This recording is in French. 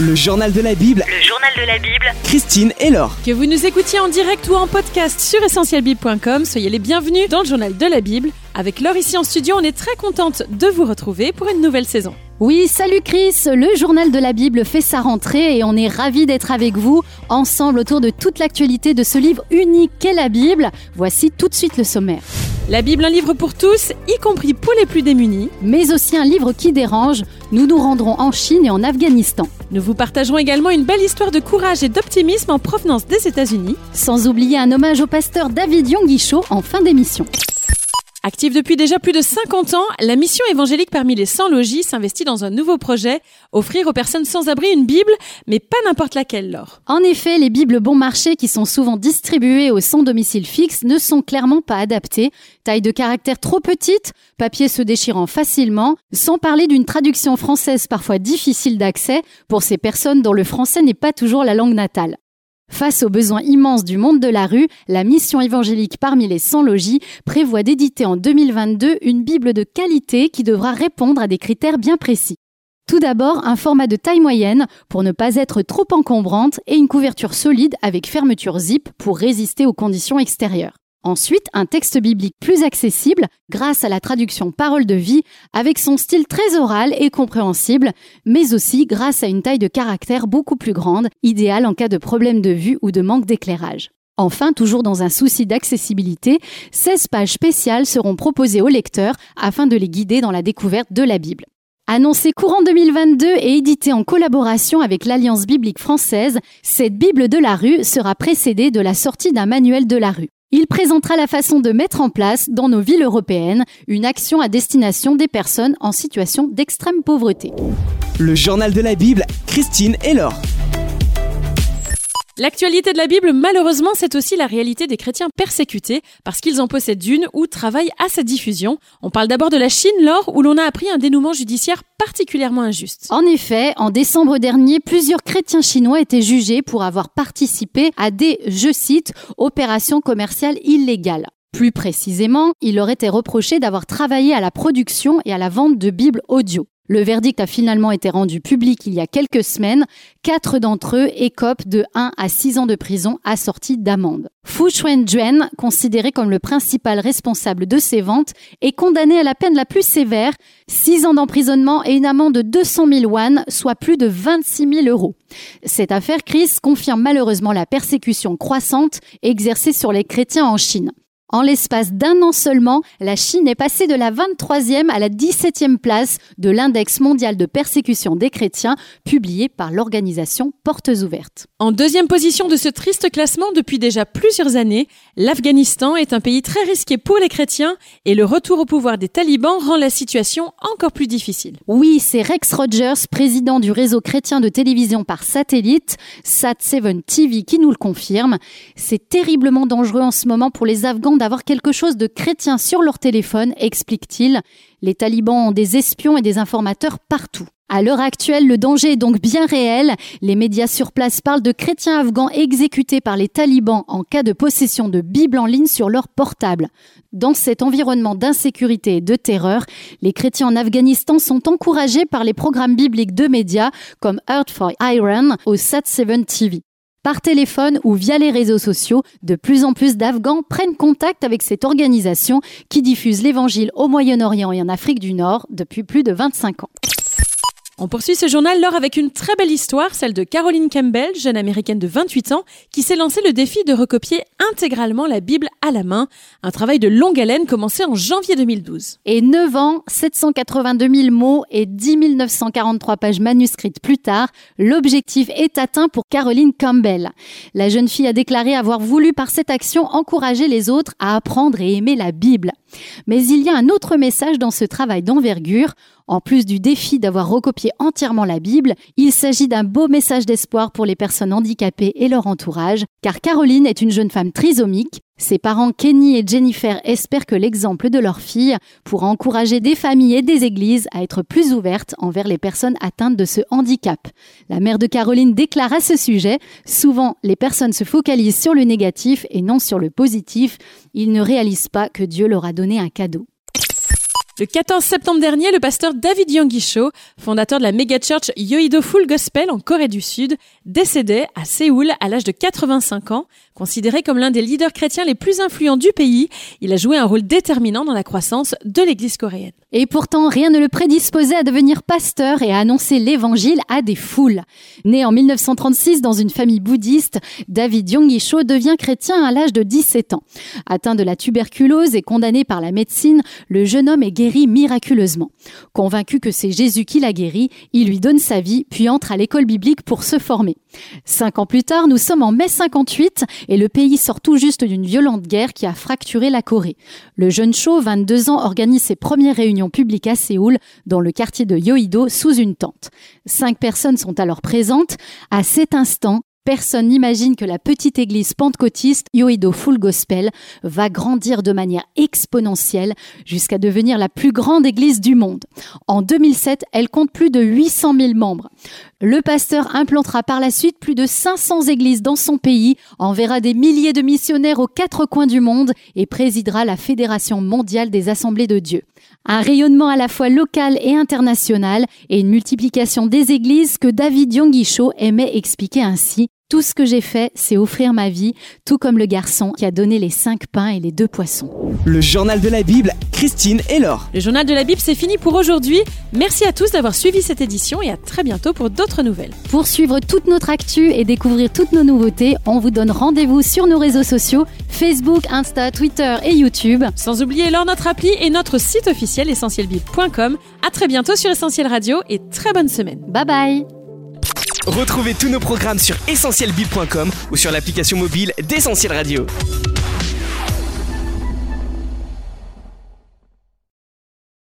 Le journal de la Bible. Le journal de la Bible. Christine et Laure. Que vous nous écoutiez en direct ou en podcast sur essentielbible.com, soyez les bienvenus dans le journal de la Bible. Avec Laure ici en studio, on est très contente de vous retrouver pour une nouvelle saison. Oui, salut Chris, le journal de la Bible fait sa rentrée et on est ravis d'être avec vous ensemble autour de toute l'actualité de ce livre unique qu'est la Bible. Voici tout de suite le sommaire. La Bible, un livre pour tous, y compris pour les plus démunis. Mais aussi un livre qui dérange, nous nous rendrons en Chine et en Afghanistan. Nous vous partagerons également une belle histoire de courage et d'optimisme en provenance des États-Unis. Sans oublier un hommage au pasteur David Yonguichot en fin d'émission. Active depuis déjà plus de 50 ans, la mission évangélique parmi les 100 logis s'investit dans un nouveau projet, offrir aux personnes sans abri une Bible, mais pas n'importe laquelle, Laure. En effet, les Bibles bon marché qui sont souvent distribuées au sans domicile fixe ne sont clairement pas adaptées. Taille de caractère trop petite, papier se déchirant facilement, sans parler d'une traduction française parfois difficile d'accès pour ces personnes dont le français n'est pas toujours la langue natale. Face aux besoins immenses du monde de la rue, la mission évangélique parmi les 100 logis prévoit d'éditer en 2022 une Bible de qualité qui devra répondre à des critères bien précis. Tout d'abord, un format de taille moyenne pour ne pas être trop encombrante et une couverture solide avec fermeture zip pour résister aux conditions extérieures. Ensuite, un texte biblique plus accessible grâce à la traduction parole de vie avec son style très oral et compréhensible, mais aussi grâce à une taille de caractère beaucoup plus grande, idéale en cas de problème de vue ou de manque d'éclairage. Enfin, toujours dans un souci d'accessibilité, 16 pages spéciales seront proposées aux lecteurs afin de les guider dans la découverte de la Bible. Annoncée courant 2022 et éditée en collaboration avec l'Alliance biblique française, cette Bible de la rue sera précédée de la sortie d'un manuel de la rue. Il présentera la façon de mettre en place, dans nos villes européennes, une action à destination des personnes en situation d'extrême pauvreté. Le journal de la Bible. Christine et Laure. L'actualité de la Bible, malheureusement, c'est aussi la réalité des chrétiens persécutés parce qu'ils en possèdent une ou travaillent à sa diffusion. On parle d'abord de la Chine, Laure, où l'on a appris un dénouement judiciaire particulièrement injuste. En effet, en décembre dernier, plusieurs chrétiens chinois étaient jugés pour avoir participé à des, je cite, opérations commerciales illégales. Plus précisément, il leur était reproché d'avoir travaillé à la production et à la vente de Bibles audio. Le verdict a finalement été rendu public il y a quelques semaines. Quatre d'entre eux écopent de 1 à 6 ans de prison assortis d'amende. Fu Xuanjuan, considéré comme le principal responsable de ces ventes, est condamné à la peine la plus sévère, 6 ans d'emprisonnement et une amende de 200 000 yuan, soit plus de 26 000 euros. Cette affaire, Chris, confirme malheureusement la persécution croissante exercée sur les chrétiens en Chine. En l'espace d'un an seulement, la Chine est passée de la 23e à la 17e place de l'index mondial de persécution des chrétiens publié par l'organisation Portes Ouvertes. En deuxième position de ce triste classement depuis déjà plusieurs années, l'Afghanistan est un pays très risqué pour les chrétiens et le retour au pouvoir des talibans rend la situation encore plus difficile. Oui, c'est Rex Rogers, président du réseau chrétien de télévision par satellite, Sat7 TV, qui nous le confirme. C'est terriblement dangereux en ce moment pour les Afghans d'avoir quelque chose de chrétien sur leur téléphone, explique-t-il. Les talibans ont des espions et des informateurs partout. À l'heure actuelle, le danger est donc bien réel. Les médias sur place parlent de chrétiens afghans exécutés par les talibans en cas de possession de Bibles en ligne sur leur portable. Dans cet environnement d'insécurité et de terreur, les chrétiens en Afghanistan sont encouragés par les programmes bibliques de médias comme Earth for Iran au Sat7 TV. Par téléphone ou via les réseaux sociaux, de plus en plus d'Afghans prennent contact avec cette organisation qui diffuse l'évangile au Moyen-Orient et en Afrique du Nord depuis plus de 25 ans. On poursuit ce journal lors avec une très belle histoire, celle de Caroline Campbell, jeune américaine de 28 ans, qui s'est lancé le défi de recopier intégralement la Bible à la main, un travail de longue haleine commencé en janvier 2012. Et 9 ans, 782 000 mots et 10 943 pages manuscrites plus tard, l'objectif est atteint pour Caroline Campbell. La jeune fille a déclaré avoir voulu par cette action encourager les autres à apprendre et aimer la Bible. Mais il y a un autre message dans ce travail d'envergure. En plus du défi d'avoir recopié entièrement la Bible, il s'agit d'un beau message d'espoir pour les personnes handicapées et leur entourage, car Caroline est une jeune femme trisomique. Ses parents Kenny et Jennifer espèrent que l'exemple de leur fille pourra encourager des familles et des églises à être plus ouvertes envers les personnes atteintes de ce handicap. La mère de Caroline déclare à ce sujet, souvent les personnes se focalisent sur le négatif et non sur le positif, ils ne réalisent pas que Dieu leur a donné un cadeau. Le 14 septembre dernier, le pasteur David Cho, fondateur de la méga church Yoido Full Gospel en Corée du Sud, décédait à Séoul à l'âge de 85 ans. Considéré comme l'un des leaders chrétiens les plus influents du pays, il a joué un rôle déterminant dans la croissance de l'église coréenne. Et pourtant, rien ne le prédisposait à devenir pasteur et à annoncer l'évangile à des foules. Né en 1936 dans une famille bouddhiste, David Cho devient chrétien à l'âge de 17 ans. Atteint de la tuberculose et condamné par la médecine, le jeune homme est guéri miraculeusement. Convaincu que c'est Jésus qui l'a guéri, il lui donne sa vie, puis entre à l'école biblique pour se former. Cinq ans plus tard, nous sommes en mai 58 et le pays sort tout juste d'une violente guerre qui a fracturé la Corée. Le jeune Cho, 22 ans, organise ses premières réunions publiques à Séoul, dans le quartier de Yoido, sous une tente. Cinq personnes sont alors présentes. À cet instant, Personne n'imagine que la petite église pentecôtiste Yoido Full Gospel va grandir de manière exponentielle jusqu'à devenir la plus grande église du monde. En 2007, elle compte plus de 800 000 membres. Le pasteur implantera par la suite plus de 500 églises dans son pays, enverra des milliers de missionnaires aux quatre coins du monde et présidera la Fédération mondiale des assemblées de Dieu. Un rayonnement à la fois local et international et une multiplication des églises que David Yongisho aimait expliquer ainsi tout ce que j'ai fait, c'est offrir ma vie, tout comme le garçon qui a donné les cinq pains et les deux poissons. Le journal de la Bible, Christine et Laure. Le journal de la Bible, c'est fini pour aujourd'hui. Merci à tous d'avoir suivi cette édition et à très bientôt pour d'autres nouvelles. Pour suivre toute notre actu et découvrir toutes nos nouveautés, on vous donne rendez-vous sur nos réseaux sociaux Facebook, Insta, Twitter et YouTube. Sans oublier alors notre appli et notre site officiel essentielbible.com. À très bientôt sur Essentiel Radio et très bonne semaine. Bye bye. Retrouvez tous nos programmes sur essentielbible.com ou sur l'application mobile d'Essentiel Radio.